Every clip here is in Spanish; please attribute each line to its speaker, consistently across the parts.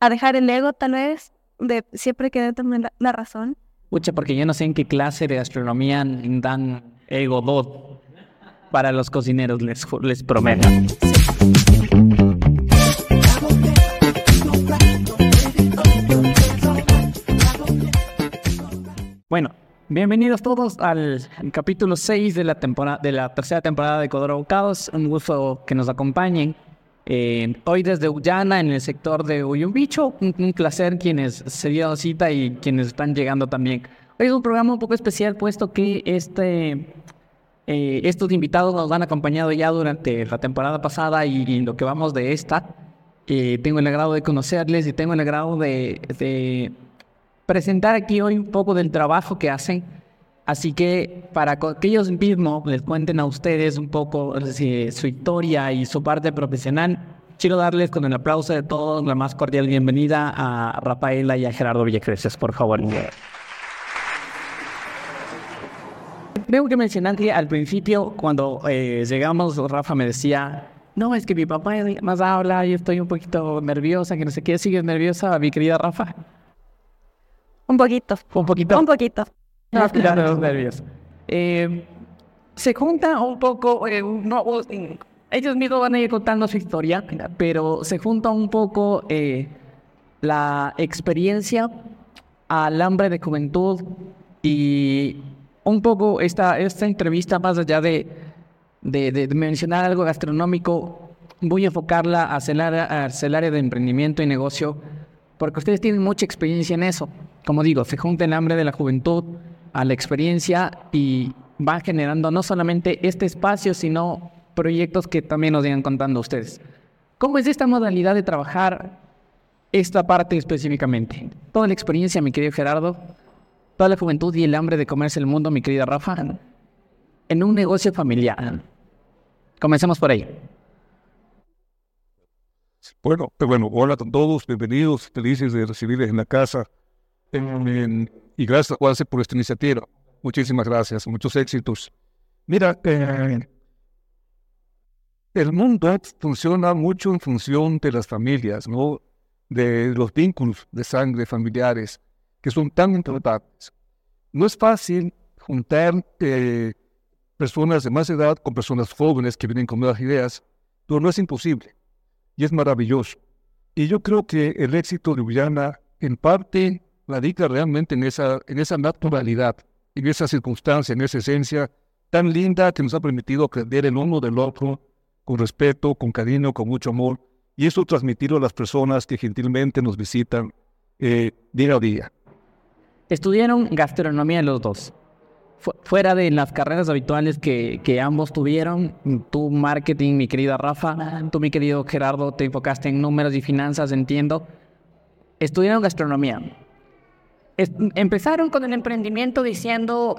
Speaker 1: a dejar el ego tal vez, de siempre querer tener la, la razón.
Speaker 2: Pucha, porque yo no sé en qué clase de gastronomía dan ego dot para los cocineros, les, les prometo. Bueno, bienvenidos todos al capítulo 6 de la, temporada, de la tercera temporada de Codoro Bocados. Un gusto que nos acompañen. Eh, hoy desde Ullana, en el sector de Uyumbicho. Un, un placer quienes se dieron cita y quienes están llegando también. Hoy es un programa un poco especial, puesto que este, eh, estos invitados nos han acompañado ya durante la temporada pasada y, y lo que vamos de esta. Eh, tengo el agrado de conocerles y tengo el agrado de, de presentar aquí hoy un poco del trabajo que hacen. Así que para que ellos mismos les cuenten a ustedes un poco eh, su historia y su parte profesional, quiero darles con el aplauso de todos la más cordial bienvenida a Rafaela y a Gerardo Villacreces, por favor. Creo que mencionaste al principio, cuando eh, llegamos, Rafa me decía, no, es que mi papá más habla y estoy un poquito nerviosa, que no sé qué, ¿sigues nerviosa, mi querida Rafa?
Speaker 1: Un poquito.
Speaker 2: Un poquito.
Speaker 1: Un poquito.
Speaker 2: Ah, claro, los nervios. Eh, se junta un poco, eh, no, ellos mismos van a ir contando su historia, pero se junta un poco eh, la experiencia al hambre de juventud y un poco esta, esta entrevista, más allá de, de, de mencionar algo gastronómico, voy a enfocarla hacia el, área, hacia el área de emprendimiento y negocio, porque ustedes tienen mucha experiencia en eso. Como digo, se junta el hambre de la juventud a la experiencia y va generando no solamente este espacio, sino proyectos que también nos irán contando ustedes. ¿Cómo es esta modalidad de trabajar esta parte específicamente? Toda la experiencia, mi querido Gerardo, toda la juventud y el hambre de comerse el mundo, mi querida Rafa, en un negocio familiar. Comencemos por ahí.
Speaker 3: Bueno, pues bueno, hola a todos, bienvenidos, felices de recibirles en la casa. En- y gracias, Juanse, por esta iniciativa. Muchísimas gracias, muchos éxitos. Mira, eh, el mundo funciona mucho en función de las familias, ¿no? De los vínculos de sangre familiares, que son tan importantes. No es fácil juntar eh, personas de más edad con personas jóvenes que vienen con nuevas ideas, pero no es imposible y es maravilloso. Y yo creo que el éxito de Ullana, en parte, radica realmente en esa, en esa naturalidad, en esa circunstancia, en esa esencia tan linda que nos ha permitido aprender el uno del otro con respeto, con cariño, con mucho amor, y eso transmitirlo a las personas que gentilmente nos visitan eh, día a día.
Speaker 2: Estudiaron gastronomía los dos. Fu- fuera de las carreras habituales que, ambos tuvieron, tú marketing, mi querida Rafa, tú mi querido Gerardo, te enfocaste en números y finanzas, entiendo. Estudiaron gastronomía. Empezaron con el emprendimiento diciendo,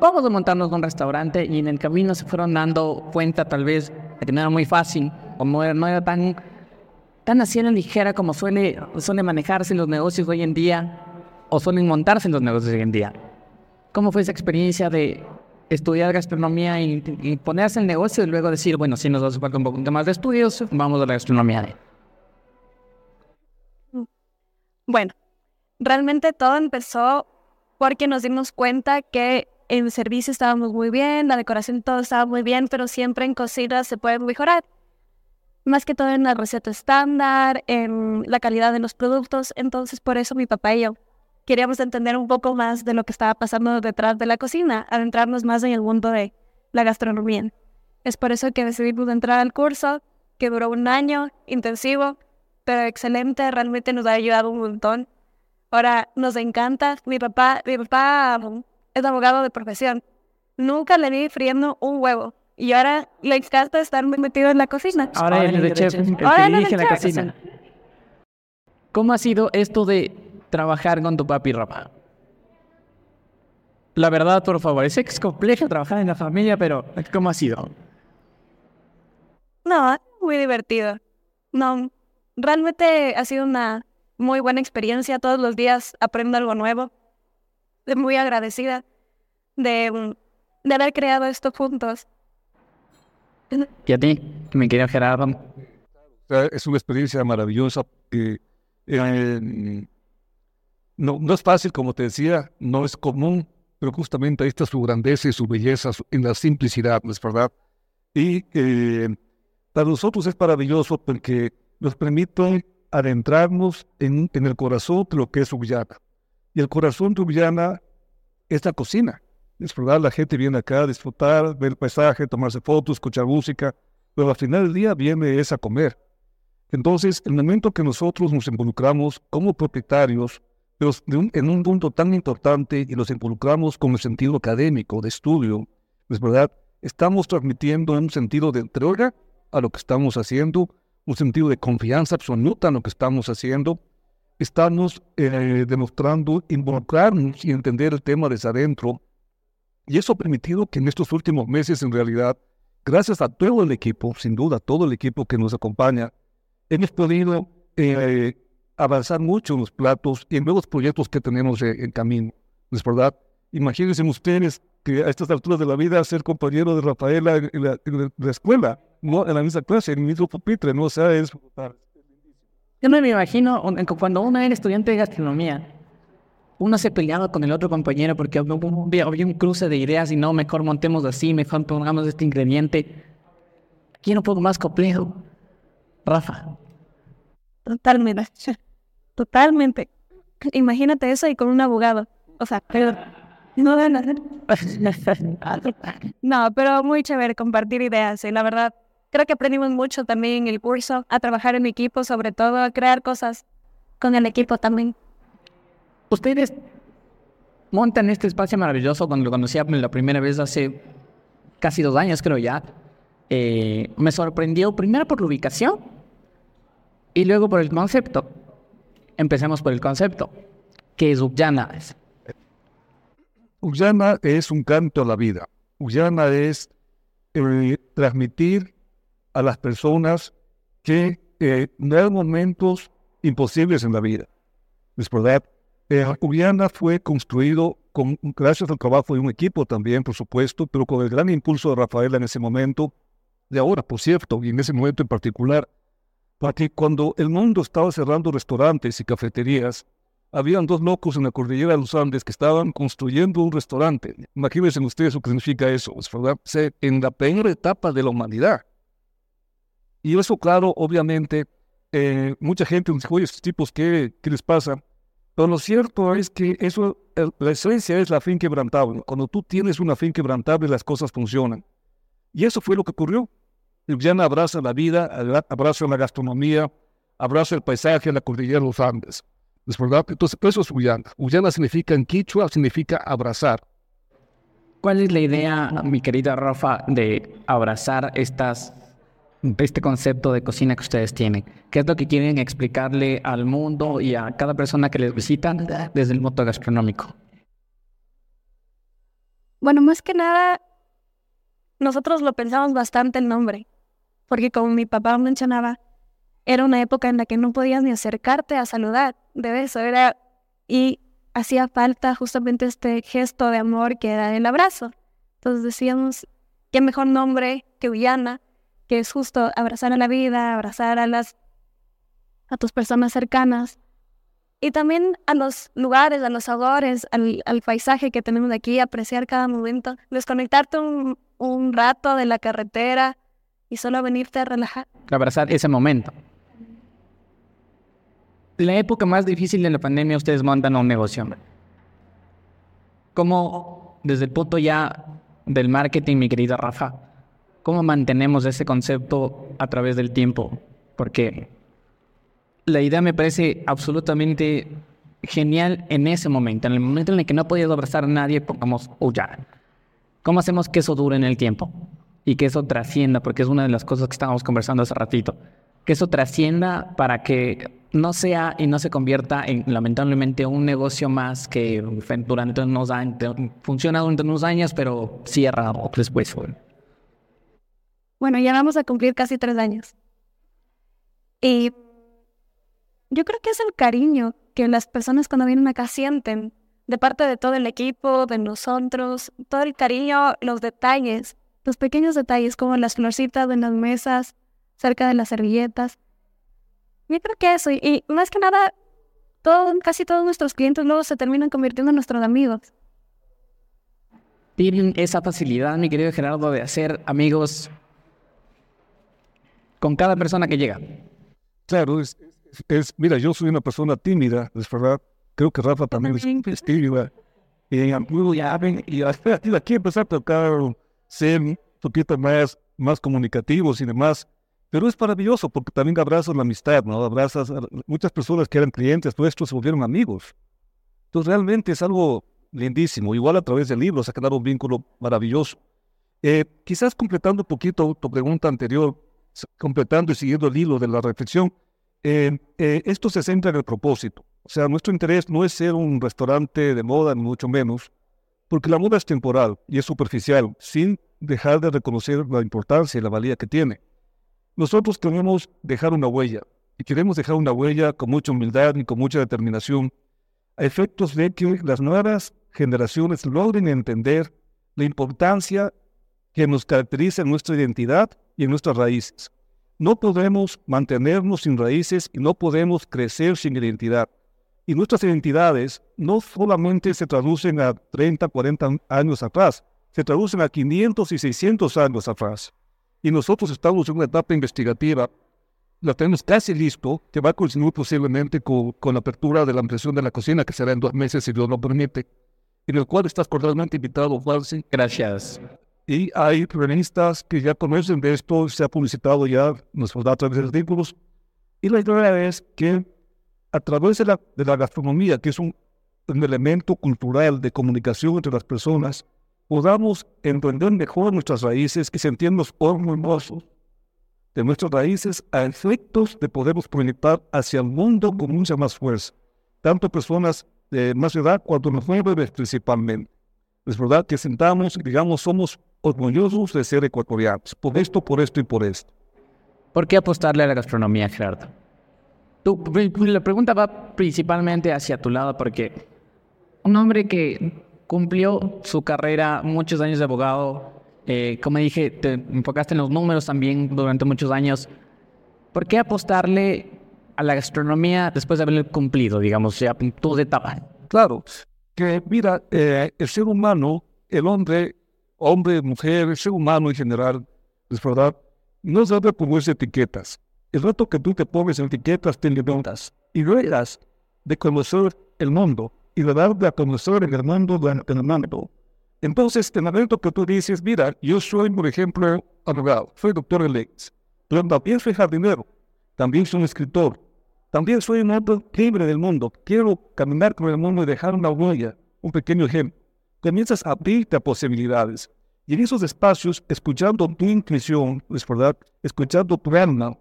Speaker 2: vamos a montarnos un restaurante y en el camino se fueron dando cuenta tal vez de que no era muy fácil o no era, no era tan, tan así la ligera como suele, suele manejarse los negocios hoy en día o suelen montarse en los negocios hoy en día. ¿Cómo fue esa experiencia de estudiar gastronomía y, ponerse el negocio y luego decir, bueno, si nos hace falta un poco más de estudios, vamos a la gastronomía?
Speaker 1: Bueno, realmente todo empezó porque nos dimos cuenta que en servicio estábamos muy bien, la decoración todo estaba muy bien, pero siempre en cocina se puede mejorar. Más que todo en la receta estándar, en la calidad de los productos. Entonces, por eso mi papá y yo queríamos entender un poco más de lo que estaba pasando detrás de la cocina, adentrarnos más en el mundo de la gastronomía. Es por eso que decidimos entrar al curso, que duró un año intensivo, pero excelente, realmente nos ha ayudado un montón. Ahora nos encanta. Mi papá, mi papá um, es abogado de profesión. Nunca le vi friendo un huevo. Y ahora le encanta estar muy metido en la cocina.
Speaker 2: Ahora él es de chef, el que
Speaker 1: Ahora
Speaker 2: dirige
Speaker 1: de
Speaker 2: la
Speaker 1: chef.
Speaker 2: cocina. ¿Cómo ha sido esto de trabajar con tu papi, Rafa? La verdad, por favor, sé que es complejo trabajar en la familia, pero ¿cómo ha sido?
Speaker 1: No, muy divertido. No, realmente ha sido una muy buena experiencia. Todos los días aprendo algo nuevo. Estoy muy agradecida de, mm, de haber creado esto juntos.
Speaker 2: ¿Y a ti, mi querido Gerardo?
Speaker 3: Es una experiencia maravillosa. porque Eh, no, no es fácil, como te decía, no es común, pero justamente ahí está su grandeza y su belleza en la simplicidad, ¿no es verdad? Y eh, para nosotros es maravilloso porque nos permite adentrarnos en, el corazón de lo que es Ullana. Y el corazón de Ullana es la cocina. Es verdad, la gente viene acá a disfrutar, ver el paisaje, tomarse fotos, escuchar música, pero al final del día viene es a comer. Entonces, el momento que nosotros nos involucramos como propietarios, pero en un punto tan importante y nos involucramos con el sentido académico, de estudio, es verdad, estamos transmitiendo un sentido de entrega a lo que estamos haciendo, un sentido de confianza absoluta en lo que estamos haciendo. Estamos eh, demostrando involucrarnos y entender el tema desde adentro. Y eso ha permitido que en estos últimos meses, en realidad, gracias a todo el equipo, sin duda, todo el equipo que nos acompaña, hemos podido eh, avanzar mucho en los platos y en nuevos proyectos que tenemos en camino. ¿Es verdad? Imagínense ustedes que a estas alturas de la vida ser compañero de Rafaela en, la, escuela, ¿no? en la misma clase, en el mismo pupitre, ¿no? O sea, es...
Speaker 2: Yo no me imagino cuando uno era estudiante de gastronomía, uno se peleaba con el otro compañero porque había un, cruce de ideas y no, mejor montemos así, mejor pongamos este ingrediente. Quiero un poco más complejo. Rafa.
Speaker 1: Totalmente. Totalmente. Imagínate eso y con un abogado. O sea, pero no No, pero muy chévere compartir ideas y la verdad creo que aprendimos mucho también en el curso a trabajar en equipo, sobre todo a crear cosas con el equipo también.
Speaker 2: Ustedes montan este espacio maravilloso cuando lo conocí la primera vez hace casi dos años creo ya. Eh, me sorprendió primero por la ubicación y luego por el concepto. Empecemos por el concepto, que es Ullana.
Speaker 3: Ullana es un canto a la vida. Ullana es eh, transmitir a las personas que eh, hay momentos imposibles en la vida. Es verdad. Eh, fue construido con, gracias al trabajo de un equipo también, por supuesto, pero con el gran impulso de Rafael en ese momento, de ahora, por cierto, y en ese momento en particular, porque cuando el mundo estaba cerrando restaurantes y cafeterías, habían dos locos en la cordillera de los Andes que estaban construyendo un restaurante. Imagínense ustedes lo que significa eso, ¿verdad? en la peor etapa de la humanidad. Y eso, claro, obviamente, eh, mucha gente dice, oye, estos tipos, ¿qué, ¿qué les pasa? Pero lo cierto es que eso, la esencia es la fin quebrantable. Cuando tú tienes una fin quebrantable, las cosas funcionan. Y eso fue lo que ocurrió. Llana abraza la vida, abraza la gastronomía, abraza el paisaje, la cordillera de los Andes. ¿Es verdad? Entonces, eso es Ullana. Ullana significa en quichua, significa abrazar.
Speaker 2: ¿Cuál es la idea, mi querida Rafa, de abrazar estas, este concepto de cocina que ustedes tienen? ¿Qué es lo que quieren explicarle al mundo y a cada persona que les visita desde el modo gastronómico?
Speaker 1: Bueno, más que nada, nosotros lo pensamos bastante el nombre porque como mi papá mencionaba, era una época en la que no podías ni acercarte a saludar de eso, era y hacía falta justamente este gesto de amor que era el abrazo. Entonces decíamos, qué mejor nombre que Ullana, que es justo abrazar a la vida, abrazar a las a tus personas cercanas y también a los lugares, a los sabores, al, paisaje que tenemos aquí, apreciar cada momento, desconectarte un, un rato de la carretera, y solo venirte a relajar.
Speaker 2: Abrazar ese momento. La época más difícil de la pandemia, ustedes montan un negocio. ¿Cómo, desde el punto ya del marketing, mi querida Rafa, cómo mantenemos ese concepto a través del tiempo? Porque la idea me parece absolutamente genial en ese momento, en el momento en el que no podías abrazar a nadie, pongamos, oh ya. ¿Cómo hacemos que eso dure en el tiempo? y que eso trascienda, porque es una de las cosas que estábamos conversando hace ratito, que eso trascienda para que no sea y no se convierta en lamentablemente un negocio más que durante unos años, funciona durante unos años, pero cierra después.
Speaker 1: Bueno, ya vamos a cumplir casi tres años. Y yo creo que es el cariño que las personas cuando vienen acá sienten de parte de todo el equipo, de nosotros, todo el cariño, los detalles los pequeños detalles como las florcitas en las mesas, cerca de las servilletas. Yo creo que eso, y, más que nada todo, casi todos nuestros clientes luego se terminan convirtiendo en nuestros amigos.
Speaker 2: Tienen esa facilidad, mi querido Gerardo, de hacer amigos con cada persona que llega.
Speaker 3: Claro, es, es, mira, yo soy una persona tímida, es verdad. Creo que Rafa también es tímida. Y ya ven, y aquí empezar a tocar, ser un poquito más, más comunicativos y demás. Pero es maravilloso porque también abrazas la amistad, ¿no? Abrazas a muchas personas que eran clientes nuestros se volvieron amigos. Entonces realmente es algo lindísimo. Igual a través del libro se ha quedado un vínculo maravilloso. Eh, quizás completando un poquito tu pregunta anterior, completando y siguiendo el hilo de la reflexión, eh, eh, esto se centra en el propósito. O sea, nuestro interés no es ser un restaurante de moda, ni mucho menos, porque la moda es temporal y es superficial, sin dejar de reconocer la importancia y la valía que tiene. Nosotros queremos dejar una huella, y queremos dejar una huella con mucha humildad y con mucha determinación, a efectos de que las nuevas generaciones logren entender la importancia que nos caracteriza en nuestra identidad y en nuestras raíces. No podemos mantenernos sin raíces y no podemos crecer sin identidad. Y nuestras identidades no solamente se traducen a 30, 40 años atrás, se traducen a 500 y 600 años atrás. Y nosotros estamos en una etapa investigativa, la tenemos casi listo, que va a continuar posiblemente con, la apertura de la impresión de la cocina, que será en dos meses, si Dios lo permite, en el cual estás cordialmente invitado, Juanse.
Speaker 2: Gracias.
Speaker 3: Y hay revistas que ya conocen de esto, se ha publicitado ya, nos da a través de artículos. Y la idea es que a través de la, gastronomía, que es un, elemento cultural de comunicación entre las personas, podamos entender mejor nuestras raíces y sentirnos orgullosos de nuestras raíces a efectos de podernos proyectar hacia el mundo con mucha más fuerza, tanto personas de más edad cuanto los jóvenes principalmente. Es verdad que sentamos y digamos somos orgullosos de ser ecuatorianos, por esto, por esto y por esto.
Speaker 2: ¿Por qué apostarle a la gastronomía, Gerardo? Tú, la pregunta va principalmente hacia tu lado porque un hombre que cumplió su carrera muchos años de abogado, eh, como dije, te enfocaste en los números también durante muchos años. ¿Por qué apostarle a la gastronomía después de haberlo cumplido, digamos, ya tu etapa?
Speaker 3: Claro, que mira, eh, el ser humano, el hombre hombre, mujer, ser humano en general, es verdad, no sabe ponerse etiquetas. El rato que tú te pones etiquetas, te levantas y ruedas de conocer el mundo y de dar a conocer el mundo durante el mundo. Entonces, en el momento que tú dices, mira, yo soy, por ejemplo, abogado, soy doctor en leyes, pero también soy jardinero, también soy un escritor, también soy un hombre libre del mundo, quiero caminar por el mundo y dejar una huella, un pequeño ejemplo comienzas a abrirte a posibilidades. Y en esos espacios, escuchando tu intuición, es verdad, escuchando tu alma,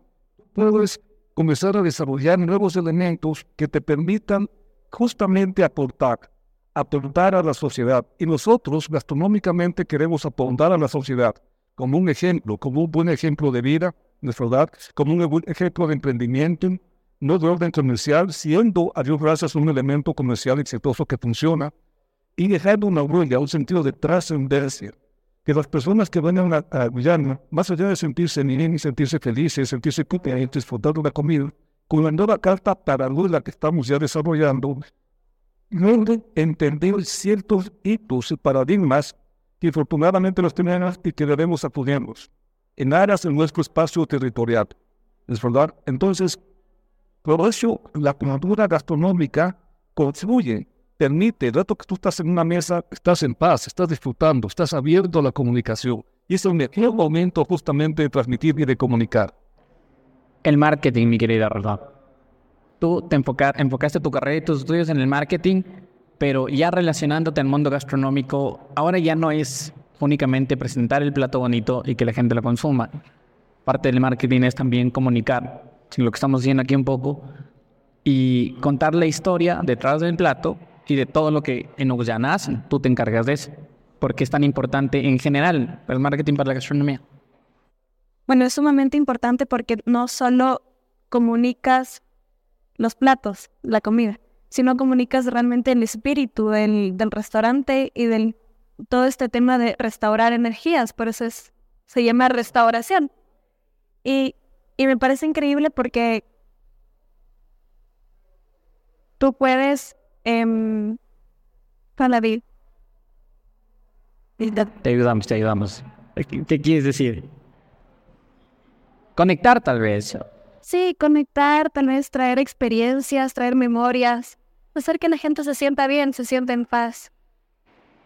Speaker 3: puedes comenzar a desarrollar nuevos elementos que te permitan justamente aportar, aportar a la sociedad. Y nosotros gastronómicamente queremos aportar a la sociedad como un ejemplo, como un buen ejemplo de vida, es verdad, como un buen ejemplo de emprendimiento, no de orden comercial, siendo a Dios gracias un elemento comercial exitoso que funciona, y dejando una huella, un sentido de trascendencia. Que las personas que vayan a, a, Guyana, más allá de sentirse bien y sentirse felices, sentirse contentos, disfrutar de la comida, con la nueva carta paralela que estamos ya desarrollando, logren entender ciertos hitos y paradigmas que afortunadamente los tenemos y que debemos apoyarnos en áreas de nuestro espacio territorial. Entonces, por eso la cultura gastronómica contribuye permite, el rato que tú estás en una mesa, estás en paz, estás disfrutando, estás abierto a la comunicación. Y es el mejor momento justamente de transmitir y de comunicar.
Speaker 2: El marketing, mi querida Rafa. Tú te enfocaste tu carrera y tus estudios en el marketing, pero ya relacionándote al mundo gastronómico, ahora ya no es únicamente presentar el plato bonito y que la gente lo consuma. Parte del marketing es también comunicar, lo que estamos viendo aquí un poco, y contar la historia detrás del plato y de todo lo que en Oguyanas tú te encargas de eso. ¿Por qué es tan importante en general el marketing para la gastronomía?
Speaker 1: Bueno, es sumamente importante porque no solo comunicas los platos, la comida, sino comunicas realmente el espíritu del, del restaurante y del todo este tema de restaurar energías, por eso es, se llama restauración. Y, y me parece increíble porque tú puedes, eh, David.
Speaker 2: Te ayudamos, te ayudamos. ¿Qué quieres decir? Conectar tal vez.
Speaker 1: Sí, conectar, tal vez traer experiencias, traer memorias, hacer que la gente se sienta bien, se sienta en paz.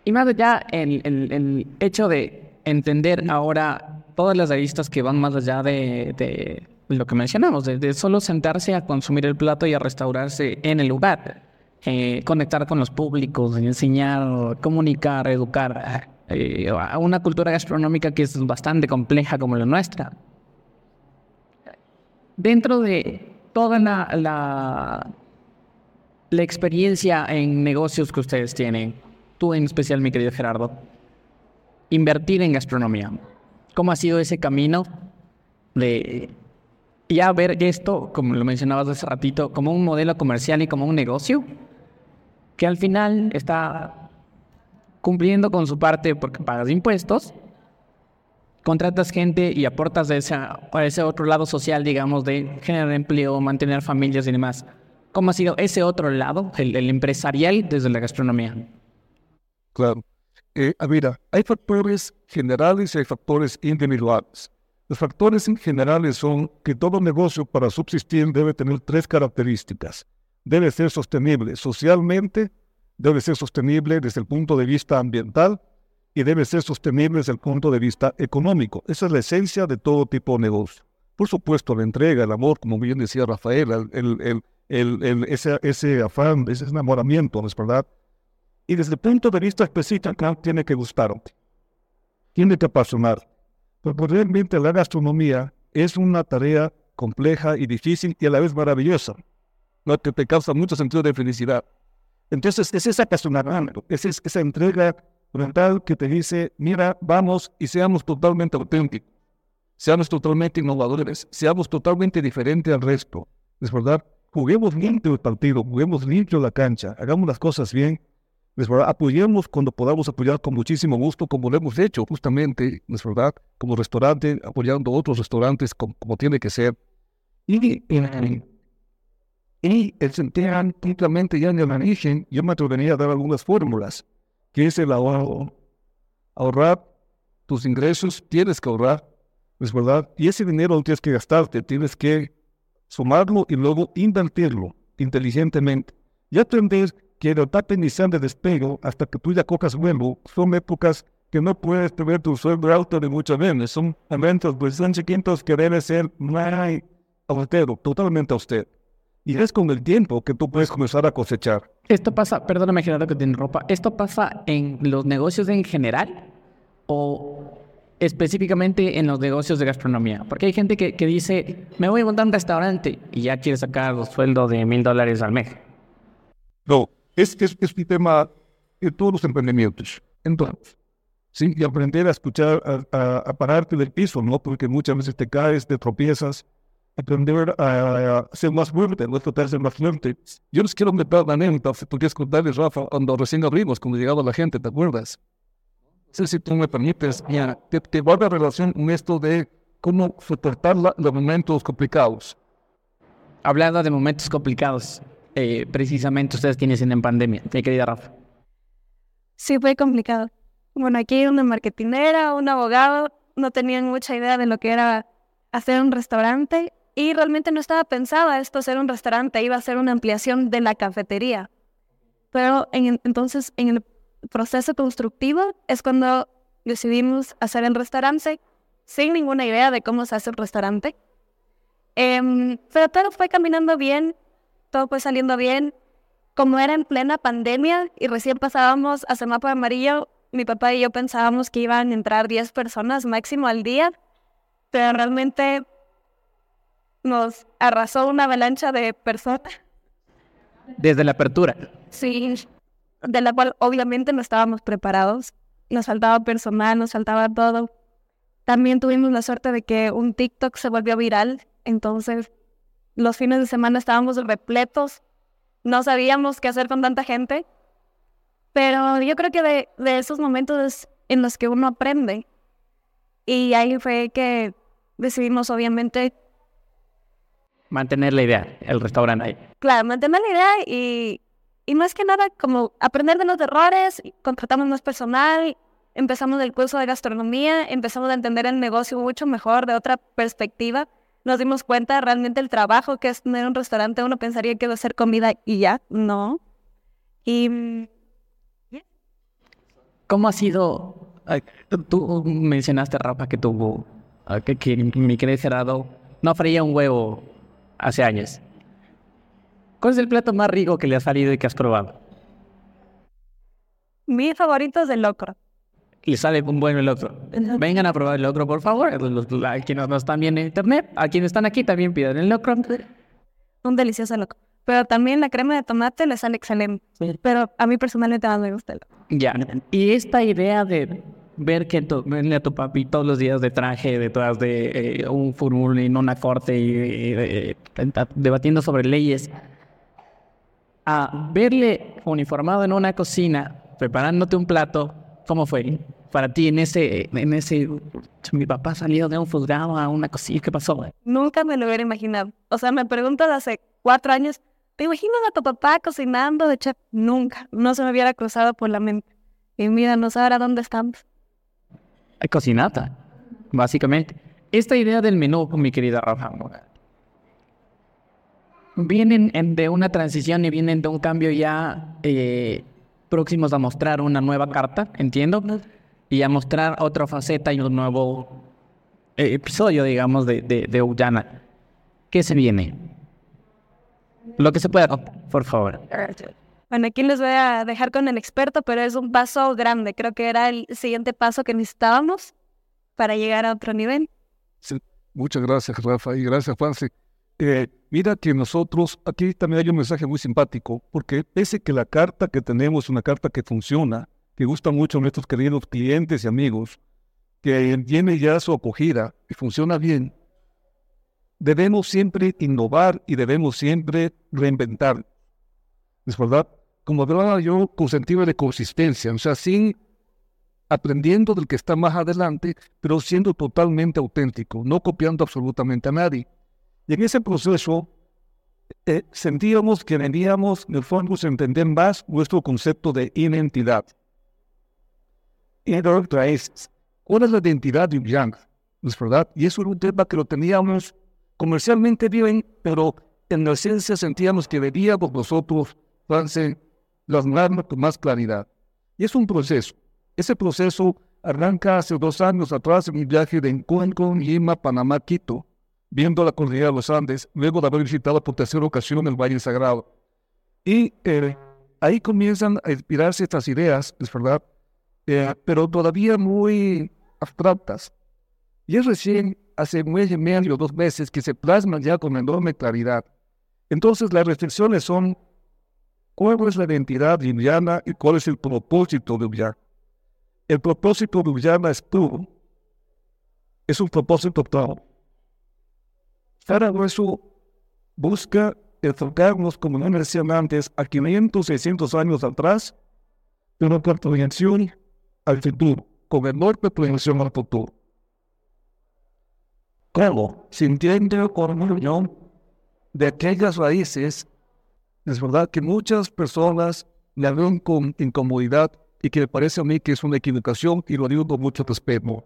Speaker 2: Y más allá, el, el, el hecho de entender ahora todas las aristas que van más allá de, lo que mencionamos, de, solo sentarse a consumir el plato y a restaurarse en el lugar. Eh, conectar con los públicos, enseñar, comunicar, educar eh, a una cultura gastronómica que es bastante compleja como la nuestra. Dentro de toda la, la experiencia en negocios que ustedes tienen, tú en especial, mi querido Gerardo, invertir en gastronomía. ¿Cómo ha sido ese camino de ya ver esto, como lo mencionabas hace ratito, como un modelo comercial y como un negocio? Que al final está cumpliendo con su parte porque pagas impuestos, contratas gente y aportas a ese, a ese otro lado social, digamos, de generar empleo, mantener familias y demás. ¿Cómo ha sido ese otro lado, el, el empresarial desde la gastronomía?
Speaker 3: Claro. Eh, mira, hay factores generales y hay factores individuales. Los factores generales son que todo negocio para subsistir debe tener tres características. Debe ser sostenible socialmente, debe ser sostenible desde el punto de vista ambiental y debe ser sostenible desde el punto de vista económico. Esa es la esencia de todo tipo de negocio. Por supuesto, la entrega, el amor, como bien decía Rafael, el, el, el, ese, afán, ese enamoramiento, ¿no es verdad? Y desde el punto de vista específico, tiene que gustarte, tiene que apasionar. Porque realmente la gastronomía es una tarea compleja y difícil y a la vez maravillosa, ¿no? que te causa mucho sentido de felicidad. Entonces, es esa apasionamiento, es esa entrega mental que te dice, mira, vamos y seamos totalmente auténticos, seamos totalmente innovadores, seamos totalmente diferentes al resto. ¿Es verdad? Juguemos limpio el partido, juguemos limpio la cancha, hagamos las cosas bien ¿es verdad? Apoyemos cuando podamos apoyar con muchísimo gusto, como lo hemos hecho justamente, ¿es verdad? Como restaurante, apoyando otros restaurantes como, como tiene que ser. Y, y, y el sentir simplemente ya en el origen, yo me atrevería a dar algunas fórmulas, que es el ahorro. Ahorrar tus ingresos, tienes que ahorrar, ¿es verdad? Y ese dinero lo tienes que gastarte, tienes que sumarlo y luego invertirlo inteligentemente. Ya aprendes que el etapa inicial de despego hasta que tú ya cojas vuelo son épocas que no puedes tener tu sueldo alto de muchas veces. Son eventos pues, son chiquitos que debe ser muy austero, totalmente austero. Y es con el tiempo que tú puedes comenzar a cosechar.
Speaker 2: Esto pasa, perdóname, Gerardo, que tiene ropa. ¿Esto pasa en los negocios en general o específicamente en los negocios de gastronomía? Porque hay gente que, que dice, me voy a montar un restaurante y ya quiere sacar los sueldos de mil dólares al mes.
Speaker 3: No, es, es, es un tema de todos los emprendimientos. Entonces, ¿sí? y aprender a escuchar, a, a, a, pararte del piso, ¿no? Porque muchas veces te caes, te tropiezas. Aprender a, a ser más fuerte, no tratar de ser más fuerte. Yo les quiero meter la anécdota, si podrías contarles, Rafa, cuando recién abrimos, cuando llegaba la gente, ¿te acuerdas? Sé si tú me permites, te, te guarda relación con esto de cómo soportar los momentos complicados.
Speaker 2: Hablando de momentos complicados, eh, precisamente ustedes tienen en pandemia, mi querida Rafa?
Speaker 1: Sí, fue complicado. Bueno, aquí una marketinera, un abogado, no tenían mucha idea de lo que era hacer un restaurante y realmente no estaba pensada esto ser un restaurante, iba a ser una ampliación de la cafetería. Pero en, entonces en el proceso constructivo es cuando decidimos hacer el restaurante sin ninguna idea de cómo se hace un restaurante. Eh, pero todo fue caminando bien, todo fue saliendo bien. Como era en plena pandemia y recién pasábamos a semáforo amarillo, mi papá y yo pensábamos que iban a entrar 10 personas máximo al día, pero realmente nos arrasó una avalancha de personas.
Speaker 2: Desde la apertura.
Speaker 1: Sí, de la cual obviamente no estábamos preparados. Nos faltaba personal, nos faltaba todo. También tuvimos la suerte de que un TikTok se volvió viral, entonces los fines de semana estábamos repletos, no sabíamos qué hacer con tanta gente, pero yo creo que de, de esos momentos en los que uno aprende, y ahí fue que decidimos obviamente
Speaker 2: Mantener la idea, el restaurante ahí.
Speaker 1: Claro, mantener la idea y, y más que nada como aprender de los errores, contratamos más personal, empezamos el curso de gastronomía, empezamos a entender el negocio mucho mejor de otra perspectiva. Nos dimos cuenta realmente el trabajo que es tener un restaurante. Uno pensaría que va a ser comida y ya, no. Y
Speaker 2: ¿Cómo ha sido? Tú mencionaste, Rafa, que tuvo, ah, que, que mi querido Gerardo no freía un huevo hace años. ¿Cuál es el plato más rico que le ha salido y que has probado?
Speaker 1: mis favoritos del locro.
Speaker 2: Le sale un bueno el locro. Vengan a probar el locro, por favor. A quienes no están viendo en internet, a quienes están aquí también pidan el locro.
Speaker 1: Un delicioso locro. Pero también la crema de tomate le sale excelente. Pero a mí personalmente más me gusta el locro.
Speaker 2: Ya. Y esta idea de ver que tu, verle a tu papi todos los días de traje detrás de eh, un fútbol en una corte y eh, eh, debatiendo sobre leyes, a verle uniformado en una cocina preparándote un plato, ¿cómo fue? Para ti en ese, en ese, mi papá salió de un juzgado a una cocina, ¿qué pasó?
Speaker 1: Nunca me lo hubiera imaginado. O sea, me pregunto de hace cuatro años, ¿te imaginas a tu papá cocinando de chef? Nunca. No se me hubiera cruzado por la mente. Y mira, no sabrá dónde estamos.
Speaker 2: Cocinata, básicamente. Esta idea del menú, mi querida Rafa, vienen en- de una transición y vienen de un cambio ya eh, próximos a mostrar una nueva carta, entiendo, y a mostrar otra faceta y un nuevo eh, episodio, digamos, de, de, de Ullana. ¿Qué se viene? Lo que se pueda, por favor.
Speaker 1: Bueno, aquí les voy a dejar con el experto, pero es un paso grande. Creo que era el siguiente paso que necesitábamos para llegar a otro nivel.
Speaker 3: Sí, muchas gracias, Rafa, y gracias, Juanse. Eh, mira que nosotros, aquí también hay un mensaje muy simpático, porque pese que la carta que tenemos es una carta que funciona, que gusta mucho a nuestros queridos clientes y amigos, que tiene ya su acogida y funciona bien, debemos siempre innovar y debemos siempre reinventar. ¿Es verdad? Como hablaba yo, con sentido de consistencia, o sea, sin aprendiendo del que está más adelante, pero siendo totalmente auténtico, no copiando absolutamente a nadie. Y en ese proceso eh, sentíamos que veníamos, en el fondo, entender más nuestro concepto de identidad. Y la otra es, ¿cuál es la identidad de un Yang? ¿No es verdad? Y eso era un tema que lo teníamos comercialmente bien, pero en la esencia sentíamos que debíamos nosotros, Francis, plasmarlo con más claridad. Y es un proceso. Ese proceso arranca hace dos años atrás en mi viaje de encuentro en Lima, Panamá, Quito, viendo la cordillera de los Andes, luego de haber visitado por tercera ocasión el Valle Sagrado. Y eh, ahí comienzan a inspirarse estas ideas, es verdad, eh, pero todavía muy abstractas. Y es recién hace un mes y medio, dos meses, que se plasman ya con enorme claridad. Entonces las reflexiones son, ¿cuál es la identidad indiana y cuál es el propósito de Ullana? El propósito de Ullana es puro, es un propósito claro. Cada hueso busca enfocarnos, como no decían antes, a 500, 600 años atrás, pero con proyección al futuro, con enorme proyección al futuro. Claro, sintiendo orgullo de aquellas raíces, es verdad que muchas personas la ven con incomodidad y que me parece a mí que es una equivocación y lo digo con mucho respeto.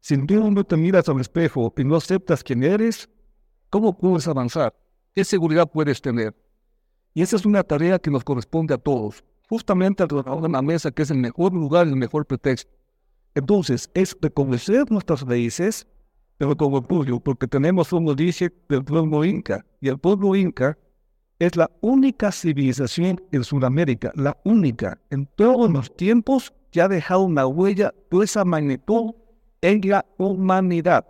Speaker 3: Si tú no te miras al espejo y no aceptas quién eres, ¿cómo puedes avanzar? ¿Qué seguridad puedes tener? Y esa es una tarea que nos corresponde a todos, justamente alrededor de una mesa que es el mejor lugar, el mejor pretexto. Entonces, es reconocer nuestras raíces, pero como orgullo, porque tenemos un origen del pueblo inca, y el pueblo inca es la única civilización en Sudamérica, la única en todos los tiempos que ha dejado una huella de esa magnitud en la humanidad.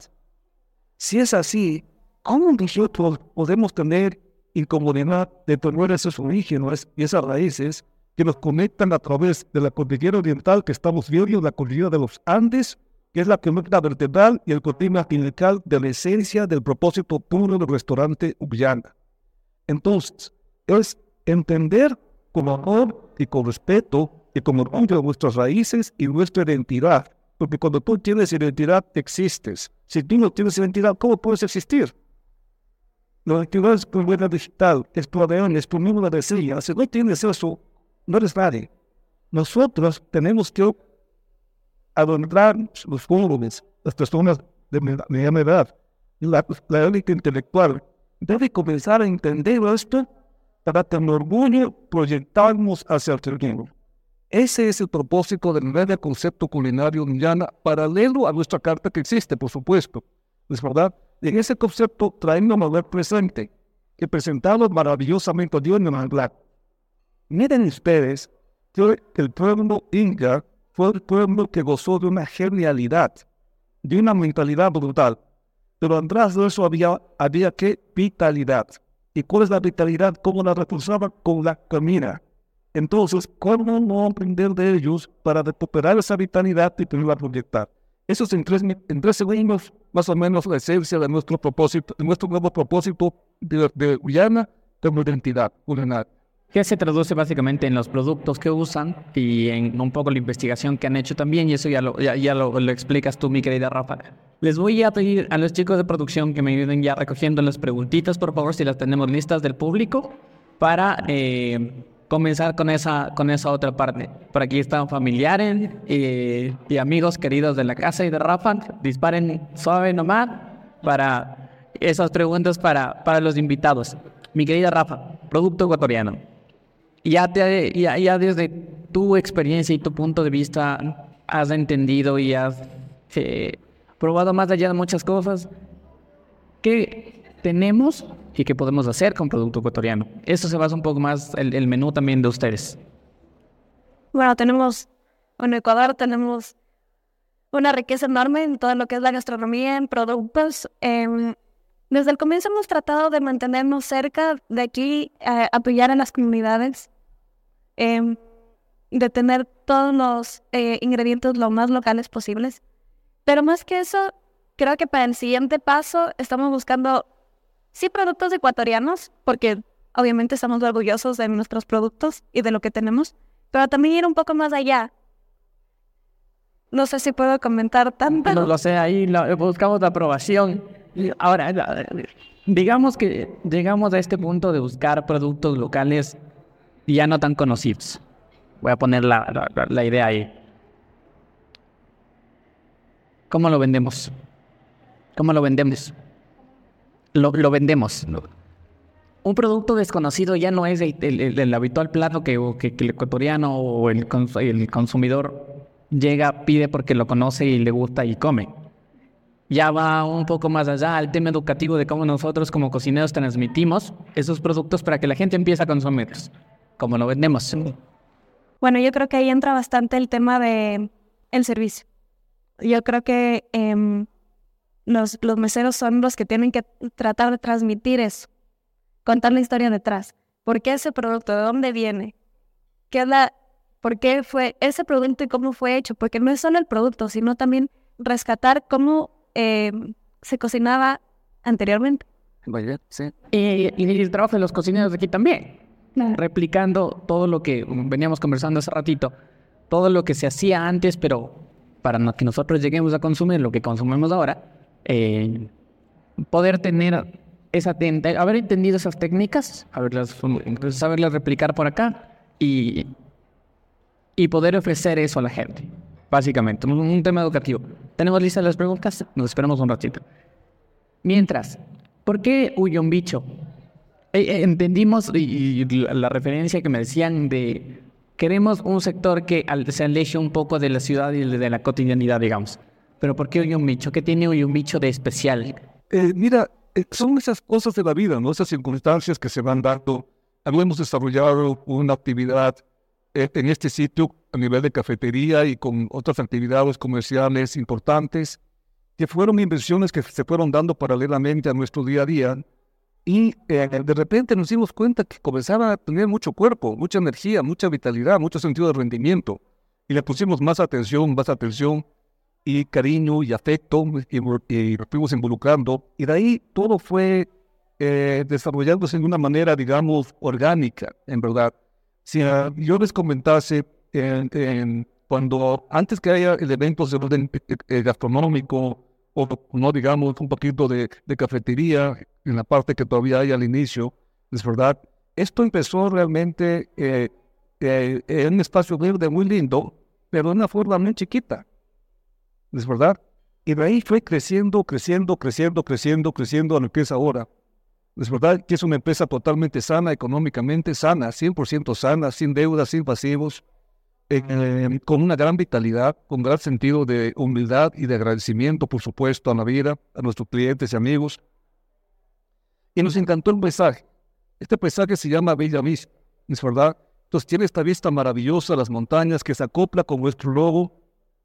Speaker 3: Si es así, ¿cómo nosotros podemos tener incomodidad de tener esos orígenes y esas raíces que nos conectan a través de la cordillera oriental que estamos viendo, la cordillera de los Andes, que es la columna vertebral y el cortina clinical de la esencia del propósito puro del restaurante Ullana? Entonces, es entender con amor y con respeto y con orgullo nuestras raíces y nuestra identidad. Porque cuando tú tienes identidad, existes. Si tú no tienes identidad, ¿cómo puedes existir? Las actividades por web digital, exploradores, por número de sillas, si no tienes eso, no eres nadie. Nosotros tenemos que adornar los jóvenes, las personas de mediana edad, la, la élite intelectual, debe comenzar a entender esto para con orgullo proyectarnos hacia el futuro. Ese es el propósito del nuevo concepto culinario indiana, paralelo a nuestra carta que existe, por supuesto. ¿Es verdad? En ese concepto traemos a ver presente, que presentado maravillosamente Dios en el Miren ustedes que el pueblo inca fue el pueblo que gozó de una genialidad, de una mentalidad brutal. Pero atrás de eso había, había que vitalidad. ¿Y cuál es la vitalidad? ¿Cómo la reforzaba? Con la comida. Entonces, ¿cómo no aprender de ellos para recuperar esa vitalidad y poderla proyectar? Eso es en tres, en tres segundos, más o menos, la esencia de nuestro propósito, de nuestro nuevo propósito de, de Guyana identidad culinaria.
Speaker 2: ¿Qué se traduce básicamente en los productos que usan y en un poco la investigación que han hecho también, y eso ya lo, ya, lo, lo, explicas tú, mi querida Rafa. Les voy a pedir a los chicos de producción que me ayuden ya recogiendo las preguntitas, por favor, si las tenemos listas del público, para eh, comenzar con esa, con esa otra parte. Por aquí están familiares eh, y amigos queridos de la casa y de Rafa. Disparen suave nomás para esas preguntas para, para los invitados. Mi querida Rafa, producto ecuatoriano. Ya, te, ya, desde tu experiencia y tu punto de vista has entendido y has eh, probado más allá de muchas cosas. ¿Qué tenemos y qué podemos hacer con producto ecuatoriano. Eso se basa un poco más el, el menú también de ustedes.
Speaker 1: Bueno, tenemos, en Ecuador tenemos una riqueza enorme en todo lo que es la gastronomía, en productos. Desde el comienzo hemos tratado de mantenernos cerca de aquí, eh, apoyar a las comunidades, eh, de tener todos los eh, ingredientes lo más locales posibles. Pero más que eso, creo que para el siguiente paso estamos buscando sí productos ecuatorianos, porque obviamente estamos orgullosos de nuestros productos y de lo que tenemos, pero también ir un poco más allá. No sé si puedo comentar tanto.
Speaker 2: No lo sé, ahí buscamos la aprobación. Ahora, digamos que llegamos a este punto de buscar productos locales ya no tan conocidos. Voy a poner la, la, la idea ahí. ¿Cómo lo vendemos? ¿Cómo lo vendemos? lo, lo vendemos. Un producto desconocido ya no es el, el, el habitual plato que, que, que, el ecuatoriano o el, el consumidor llega, pide porque lo conoce y le gusta y come. Ya va un poco más allá al tema educativo de cómo nosotros como cocineros transmitimos esos productos para que la gente empiece a consumirlos, como lo vendemos.
Speaker 1: Bueno, yo creo que ahí entra bastante el tema de el servicio. Yo creo que eh, los, los meseros son los que tienen que tratar de transmitir eso, contar la historia detrás. ¿Por qué ese producto? ¿De dónde viene? ¿Qué es la, ¿Por qué fue ese producto y cómo fue hecho? Porque no es solo el producto, sino también rescatar cómo eh, se cocinaba anteriormente.
Speaker 2: sí. Y, y, el trabajo de los cocineros de aquí también. Replicando todo lo que veníamos conversando hace ratito, todo lo que se hacía antes, pero para que nosotros lleguemos a consumir lo que consumimos ahora, eh, poder tener esa haber entendido esas técnicas, haberlas, saberlas replicar por acá y, y poder ofrecer eso a la gente, básicamente, un, un tema educativo. ¿Tenemos listas las preguntas? Nos esperamos un ratito. Mientras, ¿por qué huye un bicho? Eh, eh, entendimos y, y la referencia que me decían de queremos un sector que se aleje un poco de la ciudad y de la cotidianidad, digamos. Pero ¿por qué Uyumbicho? ¿Qué tiene Uyumbicho de especial?
Speaker 3: Eh, mira, eh, son esas cosas de la vida, ¿no? Esas circunstancias que se van dando. Hemos desarrollado una actividad en este sitio a nivel de cafetería y con otras actividades comerciales importantes, que fueron inversiones que se fueron dando paralelamente a nuestro día a día. Y eh, de repente nos dimos cuenta que comenzaba a tener mucho cuerpo, mucha energía, mucha vitalidad, mucho sentido de rendimiento. Y le pusimos más atención, más atención y cariño y afecto y, y nos fuimos involucrando y de ahí todo fue eh, desarrollándose de una manera, digamos, orgánica, en verdad. Si uh, yo les comentase en, en, cuando antes que haya elementos de orden eh, gastronómico o no digamos un poquito de, cafetería en la parte que todavía hay al inicio, es verdad. Esto empezó realmente eh, eh, en un espacio verde muy lindo, pero de una forma muy chiquita, es verdad. Y de ahí fue creciendo, creciendo, creciendo, creciendo, creciendo a lo que es ahora. Es verdad que es una empresa totalmente sana, económicamente sana, 100% sana, sin deudas, sin pasivos, eh, con una gran vitalidad, con gran sentido de humildad y de agradecimiento, por supuesto, a la vida, a nuestros clientes y amigos. Y nos encantó el paisaje. Este paisaje se llama Bella Vista, ¿es verdad? Entonces tiene esta vista maravillosa, las montañas que se acopla con nuestro logo,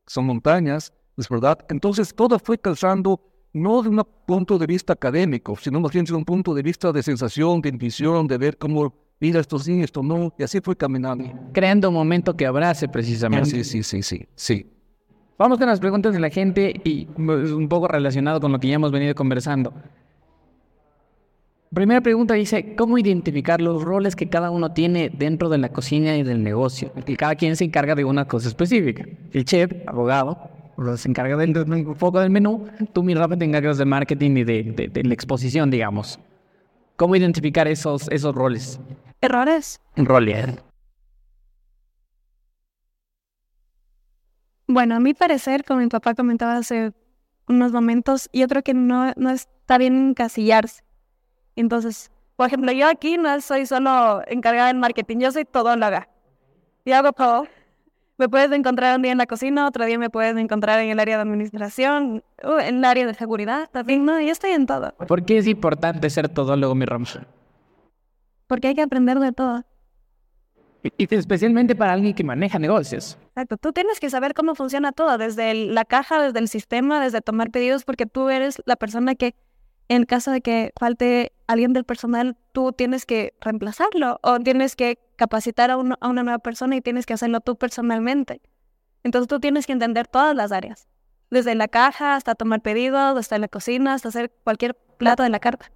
Speaker 3: son montañas, ¿es verdad? Entonces todo fue calzando no de un punto de vista académico, sino más bien de un punto de vista de sensación, de intuición, de ver cómo, mira, esto sí, esto no, y así fue caminando.
Speaker 2: Creando un momento que abrace precisamente.
Speaker 3: Sí, sí, sí, sí, sí.
Speaker 2: Vamos con las preguntas de la gente y un poco relacionado con lo que ya hemos venido conversando. Primera pregunta dice, ¿cómo identificar los roles que cada uno tiene dentro de la cocina y del negocio? Y cada quien se encarga de una cosa específica. El chef, abogado, se encarga del, del foco del menú, tú, mi Rafa, te encargas de marketing y de, la exposición, digamos. ¿Cómo identificar esos, esos roles?
Speaker 1: ¿Errores?
Speaker 2: Roles.
Speaker 1: Bueno, a mi parecer, como mi papá comentaba hace unos momentos, yo creo que no, no está bien encasillarse entonces, por ejemplo, yo aquí no soy solo encargada en marketing, yo soy todóloga. Y hago todo. Me puedes encontrar un día en la cocina, otro día me puedes encontrar en el área de administración, uh, en el área de seguridad también, ¿no? Yo estoy en todo.
Speaker 2: ¿Por qué es importante ser todólogo, mi Ramos?
Speaker 1: Porque hay que aprender de todo.
Speaker 2: Y especialmente para alguien que maneja negocios.
Speaker 1: Exacto, tú tienes que saber cómo funciona todo, desde la caja, desde el sistema, desde tomar pedidos, porque tú eres la persona que en caso de que falte alguien del personal, tú tienes que reemplazarlo o tienes que capacitar a, una nueva persona y tienes que hacerlo tú personalmente. Entonces tú tienes que entender todas las áreas, desde la caja hasta tomar pedidos, hasta la cocina, hasta hacer cualquier plato de la carta.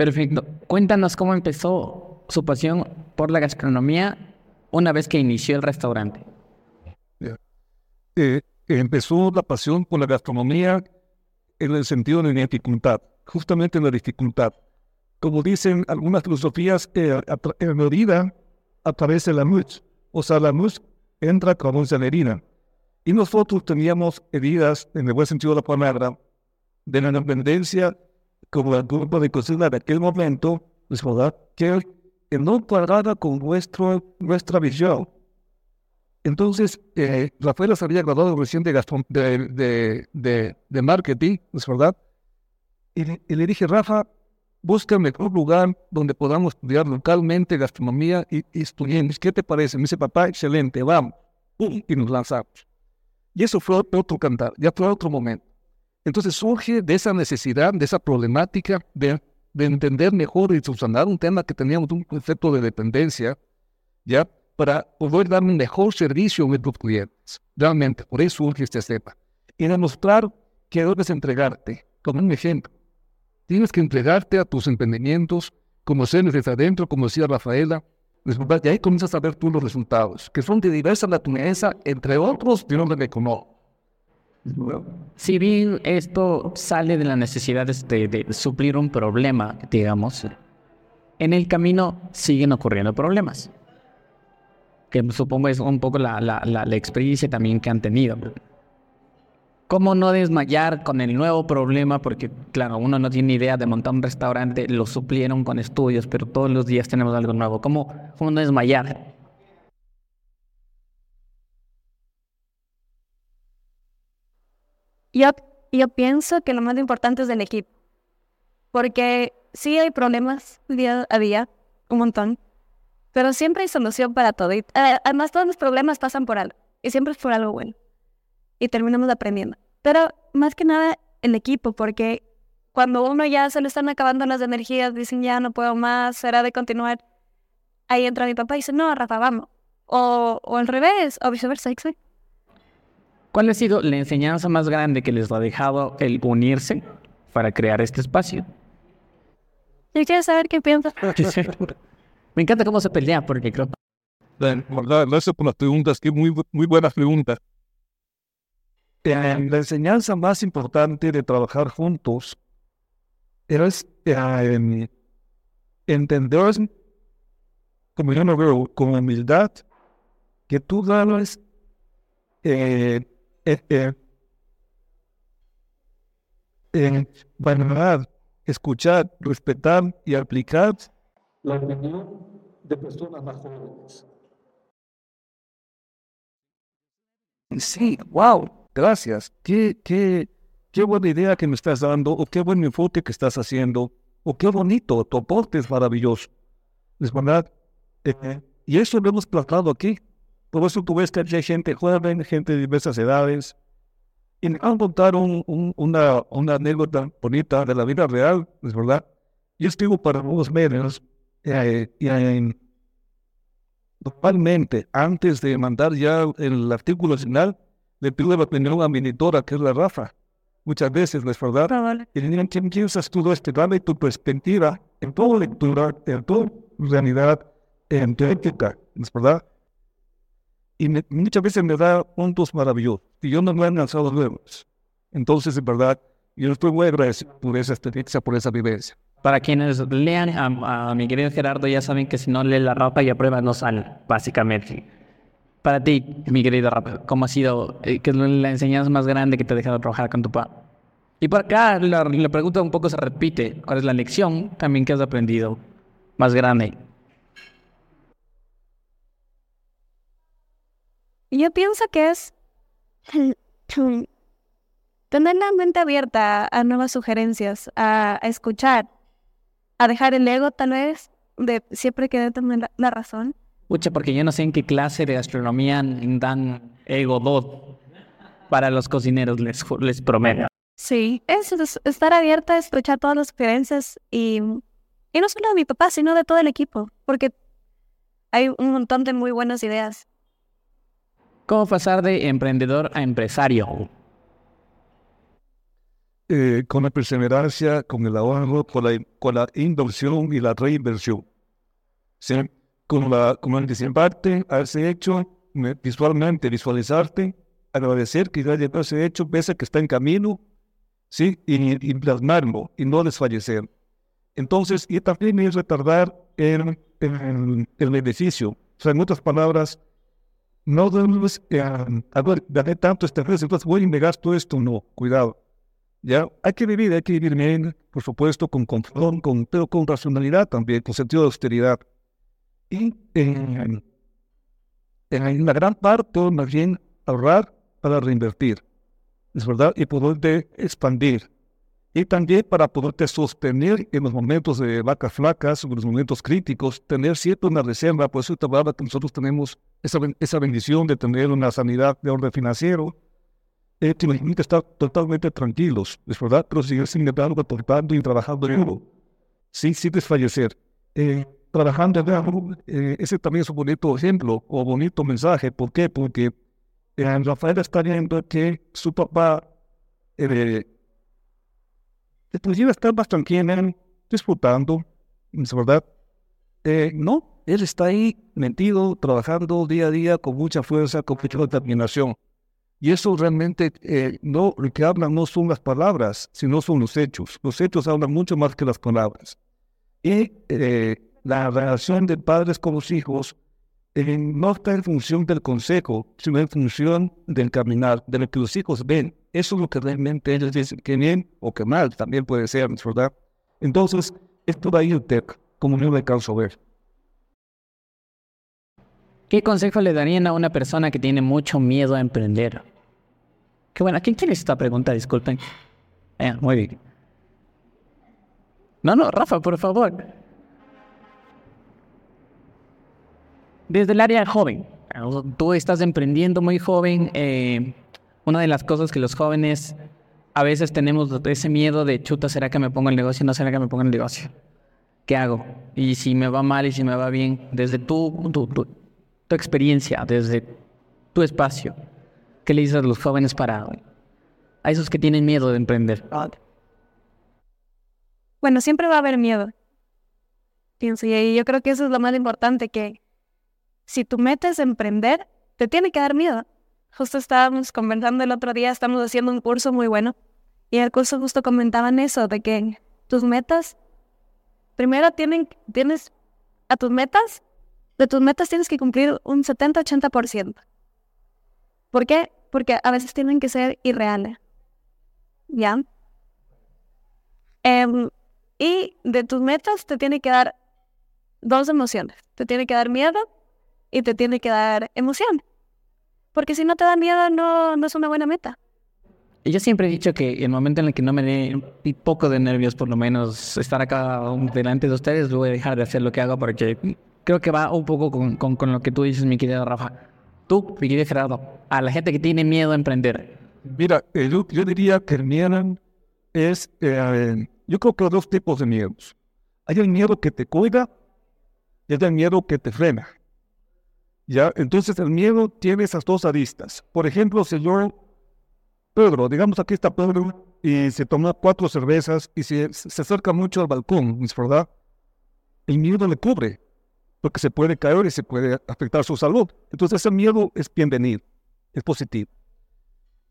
Speaker 2: Perfecto. Cuéntanos cómo empezó su pasión por la gastronomía una vez que inició el restaurante.
Speaker 3: Eh, empezó la pasión por la gastronomía en el sentido de la dificultad justamente en la dificultad. Como dicen algunas filosofías, eh, en la vida a través de la luz. O sea, la luz entra como una herida. Y nosotros teníamos heridas, en el buen sentido de la palabra, de la independencia como el grupo de cocina de aquel momento, es verdad, que, no cuadraba con nuestro, nuestra visión. Entonces, eh, Rafael se había graduado recién de, de, de, de marketing, es verdad, y le, dije, Rafa, busca el mejor lugar donde podamos estudiar localmente gastronomía y, y estudiemos. ¿Qué te parece? Me dice, papá, excelente, vamos. Y nos lanzamos. Y eso fue otro cantar, ya fue otro momento. Entonces surge de esa necesidad, de esa problemática de, de entender mejor y subsanar un tema que teníamos un concepto de dependencia, ¿ya? Para poder dar un mejor servicio a nuestros clientes. Realmente, por eso surge este tema. Y demostrar que debes entregarte, como un ejemplo. Tienes que entregarte a tus emprendimientos, conocerlos desde adentro, como decía Rafaela, y ahí comienzas a ver tú los resultados, que son de diversa naturaleza, entre otros, de nombre que no.
Speaker 2: Si bien esto sale de la necesidad de, de, suplir un problema, digamos, en el camino siguen ocurriendo problemas, que supongo es un poco la experiencia también que han tenido. ¿Cómo no desmayar con el nuevo problema? Porque, claro, uno no tiene idea de montar un restaurante, lo suplieron con estudios, pero todos los días tenemos algo nuevo. ¿Cómo, cómo no desmayar?
Speaker 1: Yo, yo pienso que lo más importante es el equipo. Porque sí hay problemas día a día, un montón, pero siempre hay solución para todo. Y, eh, además, todos los problemas pasan por algo, y siempre es por algo bueno y terminamos aprendiendo. Pero más que nada el equipo, porque cuando uno ya se le están acabando las energías, dicen ya no puedo más, será de continuar. Ahí entra mi papá y dice, no, Rafa, vamos. O, o al revés, o viceversa, ¿sí?
Speaker 2: ¿Cuál ha sido la enseñanza más grande que les ha dejado el unirse para crear este espacio?
Speaker 1: Yo quiero saber qué piensas.
Speaker 2: Me encanta cómo se pelea, porque creo...
Speaker 3: Gracias por las preguntas, que muy, muy buenas preguntas. eh, la enseñanza más importante de trabajar juntos es eh, entender, como yo lo veo, con humildad, que tú eh, eh, eh, valorar, escuchar, respetar y aplicar la opinión de personas más jóvenes. Sí, wow, gracias. Qué, qué, qué buena idea que me estás dando, o qué buen enfoque que estás haciendo, o qué bonito, tu aporte es maravilloso. Es verdad. Eh, y eso lo hemos plasmado aquí. Por eso tú ves que hay gente joven, gente de diversas edades. Y me van a contar un, un, una, una anécdota bonita de la vida real, es verdad. Yo escribo para unos medios eh, y en Normalmente, antes de mandar ya el artículo final, le pido la opinión a mi editora, que es la Rafa. Muchas veces, ¿no es verdad? Y le digan, ¿quién piensas tú este? Dame tu perspectiva en toda lectura, en toda realidad, en tu ética, ¿no es verdad? Y muchas veces me da puntos maravillosos. Y yo no me han lanzado nuevos. Entonces, en verdad, yo estoy muy agradecido por esa experiencia, por esa vivencia.
Speaker 2: Para quienes lean a, mi querido Gerardo, ya saben que si no lee la ropa y aprueba no sale, básicamente. Para ti, mi querido Rafa, ¿cómo ha sido, eh, qué es la enseñanza más grande que te ha dejado trabajar con tu papá? Y por acá la, la, pregunta un poco se repite. ¿Cuál es la lección también que has aprendido más grande?
Speaker 1: Yo pienso que es tener la mente abierta a nuevas sugerencias, a escuchar a dejar el ego tal vez, de siempre que tener la, razón.
Speaker 2: Pucha, porque yo no sé en qué clase de gastronomía dan ego dot para los cocineros, les, les prometo.
Speaker 1: Sí, eso es estar abierta a escuchar todas las sugerencias y, y no solo de mi papá, sino de todo el equipo, porque hay un montón de muy buenas ideas.
Speaker 2: ¿Cómo pasar de emprendedor a empresario?
Speaker 3: Eh, con la perseverancia, con el ahorro, con la, con la inversión y la reinversión. ¿Sí? Con la, con a haberse hecho visualmente, visualizarte, agradecer que ya llegó ese hecho, pese que está en camino, ¿sí? Y, y plasmarlo y no desfallecer. Entonces, y también es retardar el, el, el beneficio. O sea, en otras palabras, no debemos, eh, a ver, tanto este mes, entonces voy a negar todo esto, no, cuidado ya hay que vivir, hay que vivir bien, por supuesto, con control, con, pero con racionalidad también, con sentido de austeridad. Y en, en la gran parte, más bien, ahorrar para reinvertir, ¿es verdad? Y poderte expandir. Y también para poderte sostener en los momentos de vacas flacas, en los momentos críticos, tener siempre una reserva. Por eso te hablaba que nosotros tenemos esa, esa bendición de tener una sanidad de orden financiero, eh, te imaginas estar totalmente tranquilos, es verdad, pero seguir sin embargo aportando y trabajando en algo, sin, sin desfallecer. Eh, trabajando en eh, ese también es un bonito ejemplo o bonito mensaje. ¿Por qué? Porque eh, Rafael está viendo que su papá inclusive está más tranquilo, disfrutando, es verdad. Eh, no, él está ahí metido, trabajando día a día con mucha fuerza, con mucha determinación. Y eso realmente eh, no, lo que hablan no son las palabras, sino son los hechos. Los hechos hablan mucho más que las palabras. Y eh, la relación de padres con los hijos eh, no está en función del consejo, sino en función del caminar, de lo que los hijos ven. Eso es lo que realmente ellos dicen que bien o que mal, también puede ser, ¿verdad? Entonces, esto va a ir como no le canso ver.
Speaker 2: ¿Qué consejo le darían a una persona que tiene mucho miedo a emprender? Qué bueno. ¿Quién tiene esta pregunta? Disculpen. Eh, muy bien. No, no, Rafa, por favor. Desde el área joven. Tú estás emprendiendo muy joven. Eh, una de las cosas que los jóvenes a veces tenemos ese miedo de chuta, ¿será que me pongo el negocio? No, ¿será que me pongo el negocio? ¿Qué hago? Y si me va mal y si me va bien, desde tu, tu, tu experiencia, desde tu espacio, ¿qué le dices a los jóvenes para a esos que tienen miedo de emprender?
Speaker 1: Bueno, siempre va a haber miedo. Pienso, y yo creo que eso es lo más importante, que si tú metes a emprender, te tiene que dar miedo. Justo estábamos conversando el otro día, estamos haciendo un curso muy bueno y en el curso justo comentaban eso, de que tus metas, primero tienen, tienes a tus metas, de tus metas tienes que cumplir un 70-80%. ¿Por qué? Porque a veces tienen que ser irreales. ¿Ya? Em, y de tus metas te tiene que dar dos emociones. Te tiene que dar miedo y te tiene que dar emoción. Porque si no te da miedo, no, no es una buena meta.
Speaker 2: Yo siempre he dicho que el momento en el que no me dé un poco de nervios, por lo menos estar acá delante de ustedes, voy a dejar de hacer lo que hago porque creo que va un poco con, con, lo que tú dices, mi querido Rafa. Tú, mi querido Gerardo, a la gente que tiene miedo a emprender.
Speaker 3: Mira, eh, yo, yo diría que el miedo es, eh, yo creo que hay dos tipos de miedos. Hay el miedo que te cuida y hay el miedo que te frena. ¿Ya? Entonces el miedo tiene esas dos aristas. Por ejemplo, yo Pedro, digamos aquí está Pedro y se toma cuatro cervezas y se, se acerca mucho al balcón, ¿es verdad? El miedo le cubre, porque se puede caer y se puede afectar su salud. Entonces ese miedo es bienvenido, es positivo.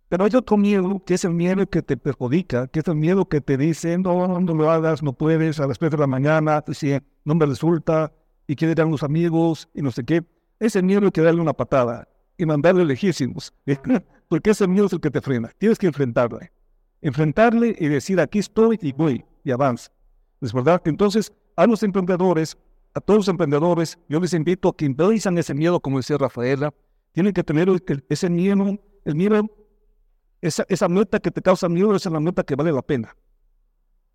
Speaker 3: Pero hay otro miedo, que es el miedo que te perjudica, que es el miedo que te dice, no, no lo hagas, no puedes, a las 3 de la mañana, si no me resulta, y quiere ir a los amigos, y no sé qué. Ese miedo que darle una patada y mandarle lejísimos. porque ese miedo es el que te frena. Tienes que enfrentarle. Enfrentarle y decir, aquí estoy y voy, y avanza. ¿Es verdad? Entonces, a los emprendedores, a todos los emprendedores, yo les invito a que empiecen ese miedo, como decía Rafaela, tienen que tener ese miedo, el miedo, esa, esa meta que te causa miedo, esa es la meta que vale la pena.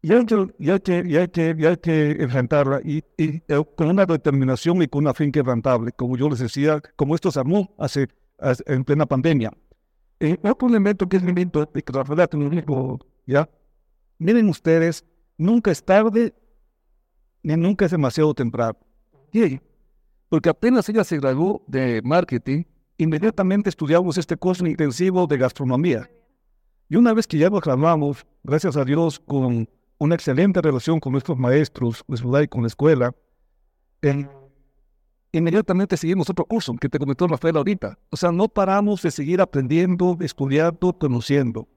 Speaker 3: Y hay que, y hay que, y hay que, y hay que enfrentarla y, y, eh, con una determinación y con una fin quebrantable, como yo les decía, como esto se armó hace, hace en plena pandemia. Eh, otro elemento que es el elemento de que ¿ya? Miren ustedes, nunca es tarde ni nunca es demasiado temprano. Porque apenas ella se graduó de marketing, inmediatamente estudiamos este curso intensivo de gastronomía. Y una vez que ya nos graduamos, gracias a Dios, con una excelente relación con nuestros maestros, y con la escuela, en inmediatamente seguimos otro curso que te comentó Rafael ahorita. O sea, no paramos de seguir aprendiendo, estudiando, conociendo.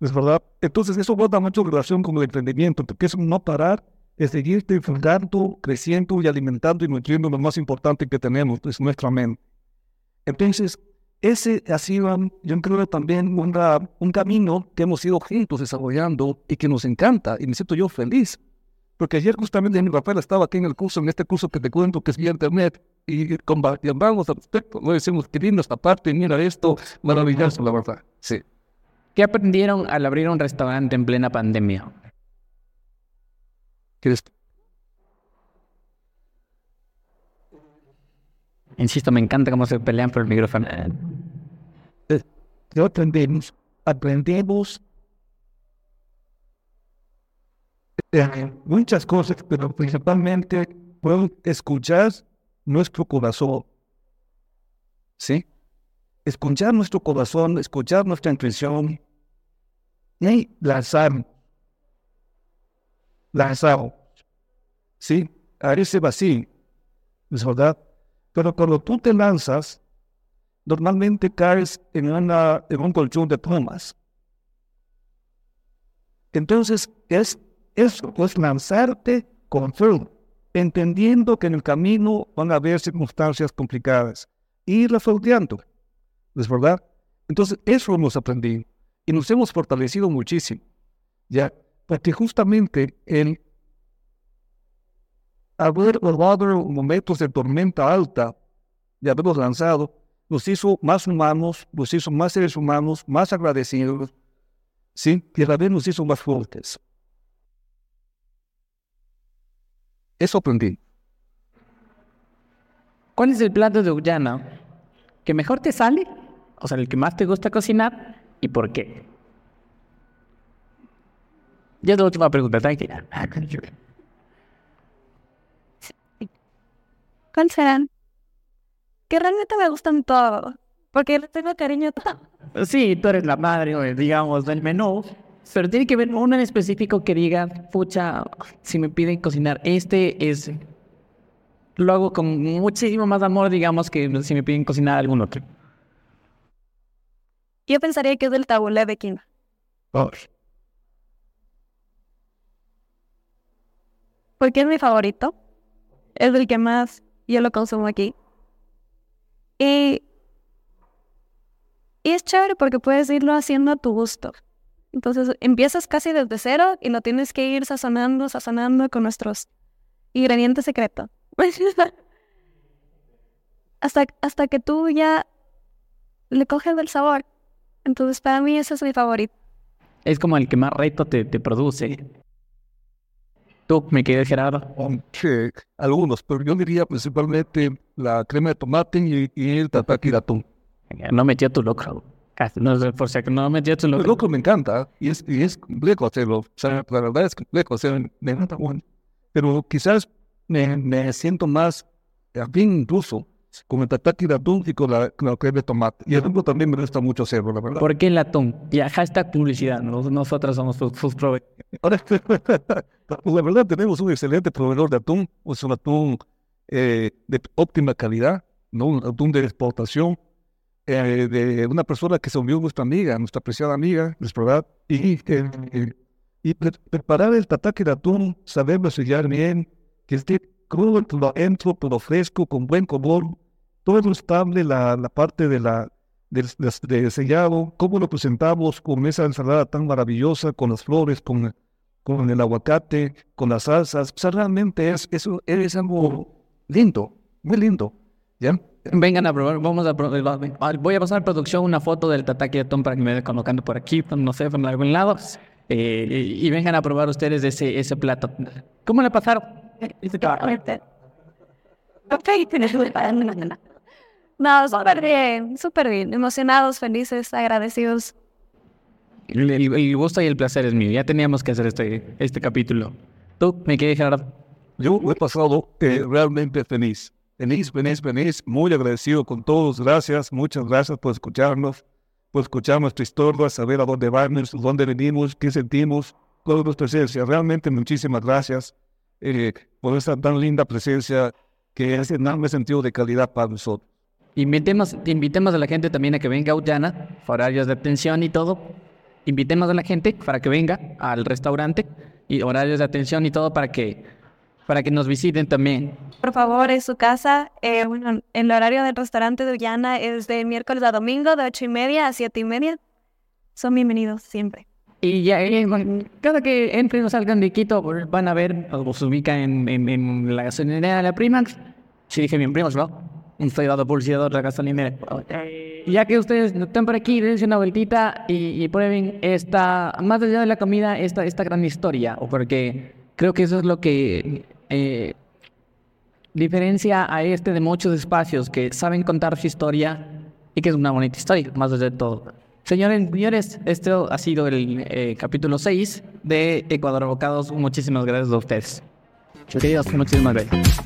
Speaker 3: ¿Es verdad? Entonces eso guarda mucho relación con el emprendimiento, porque es no parar de seguirte enfrentando, creciendo y alimentando y nutriendo lo más importante que tenemos, es nuestra mente. Entonces, ese ha sido, yo creo, también un camino que hemos ido juntos desarrollando y que nos encanta y me siento yo feliz. Porque ayer justamente Rafael estaba aquí en el curso, en este curso que te cuento que es vía internet, y compartíamos al respecto. No decimos, qué lindo esta parte, mira esto, maravilloso, la verdad. Sí.
Speaker 2: ¿Qué aprendieron al abrir un restaurante en plena pandemia?
Speaker 3: ¿Quieres?
Speaker 2: Insisto, me encanta cómo se pelean por el micrófono.
Speaker 3: ¿Qué eh, aprendemos? Aprendemos eh, muchas cosas, pero principalmente puedo escuchar nuestro corazón. ¿Sí? Escuchar nuestro corazón, escuchar nuestra intuición y lanzar. Lanzar. ¿Sí? A ese vacío. ¿Es verdad? Pero cuando tú te lanzas, normalmente caes en, una, en un colchón de tomas. Entonces, es eso, es lanzarte con fe entendiendo que en el camino van a haber circunstancias complicadas y resolviendo. ¿Es verdad? Entonces, eso hemos aprendido y nos hemos fortalecido muchísimo. Ya, porque justamente el haber guardado momentos de tormenta alta y haberlos lanzado, nos hizo más humanos, nos hizo más seres humanos, más agradecidos, ¿sí? Y a la vez nos hizo más fuertes. Eso aprendí.
Speaker 2: ¿Cuál es el plato de Ullana que mejor te sale? O sea, el que más te gusta cocinar y por qué. Ya es la última pregunta, tranquila.
Speaker 1: ¿Cuál serán? Que realmente me gustan todos, porque le tengo cariño a todo.
Speaker 2: Sí, tú eres la madre, digamos, del menú. Pero tiene que ver uno en específico que diga, pucha, si me piden cocinar, este es. Lo hago con muchísimo más amor, digamos, que si me piden cocinar algún otro.
Speaker 1: Yo pensaría que es el tabulé de quinoa. Porque es mi favorito. Es el que más yo lo consumo aquí. Y, y es chévere porque puedes irlo haciendo a tu gusto. Entonces empiezas casi desde cero y lo tienes que ir sazonando, sazonando con nuestros ingredientes secretos. hasta, hasta que tú ya le coges el sabor. Entonces para mí ese es mi favorito.
Speaker 2: Es como el que más reto te, te produce. Tú, me quedé Gerardo.
Speaker 3: Sí, algunos, pero yo diría principalmente la crema de tomate y, el tataki de atún.
Speaker 2: No metió tu locro. No por si no metió tu locro.
Speaker 3: El locro me encanta y es, y es complejo hacerlo. O sea, la verdad es complejo. O sea, me encanta bueno. Pero quizás me, me siento más afín incluso con el tataki de atún y con la, con la crema de tomate. Y el atún también me gusta mucho hacerlo, la verdad.
Speaker 2: ¿Por qué el atún? Ya, hashtag publicidad. Nosotros somos sus, sus proveedores.
Speaker 3: la verdad tenemos un excelente proveedor de atún. Es un atún eh, de óptima calidad, ¿no? un atún de exportación. Eh, de una persona que se unió nuestra amiga, nuestra apreciada amiga, es verdad, y, eh, y preparar el tataki de atún, saberlo sellar bien, que esté crudo todo adentro, todo fresco, con buen color, todo estable, la, la parte de la de, sellado, cómo lo presentamos con esa ensalada tan maravillosa, con las flores, con, con el aguacate, con las salsas. O sea, realmente es, eso es algo lindo, muy lindo. ¿Ya?
Speaker 2: Vengan a probar, vamos a probar. Voy a pasar a producción una foto del tataki de Tom para que me vaya colocando por aquí, no sé, por algún lado. Eh, y, vengan a probar ustedes ese, ese plato. ¿Cómo le pasaron?
Speaker 1: No, súper bien, súper bien. Emocionados, felices, agradecidos.
Speaker 2: El, gusto y el placer es mío. Ya teníamos que hacer este, este capítulo. ¿Tú, me quieres dejar?
Speaker 3: Yo he pasado eh, realmente feliz. Feliz, feliz, feliz. Muy agradecido con todos. Gracias, muchas gracias por escucharnos, por escuchar nuestra historia, saber a dónde vamos, dónde venimos, qué sentimos, toda nuestra presencia. Realmente muchísimas gracias eh, por esta tan linda presencia que es enorme sentido de calidad para nosotros.
Speaker 2: Invitemos, invitemos a la gente también a que venga a Ullana, horarios de atención y todo. Invitemos a la gente para que venga al restaurante y horarios de atención y todo para que, para que nos visiten también.
Speaker 1: Por favor, es su casa. Eh, bueno, el horario del restaurante de Ullana es de miércoles a domingo, de ocho y media a siete y media. Son bienvenidos siempre.
Speaker 2: Y ya, eh, cada que entren o salgan de Quito, van a ver, o se ubica en, en, la gasolinera de la Primax. Si dije bien, primos, ¿no? Estoy dando publicidad de otra gasolinera. Ya que ustedes están por aquí, dense una vueltita y, prueben esta, más allá de la comida, esta, esta gran historia, porque creo que eso es lo que eh, diferencia a este de muchos espacios que saben contar su historia y que es una bonita historia, más allá de todo. Señores, señores, esto ha sido el eh, capítulo 6 de Ecuador Abocados. Muchísimas gracias a ustedes. Queridos, muchísimas gracias.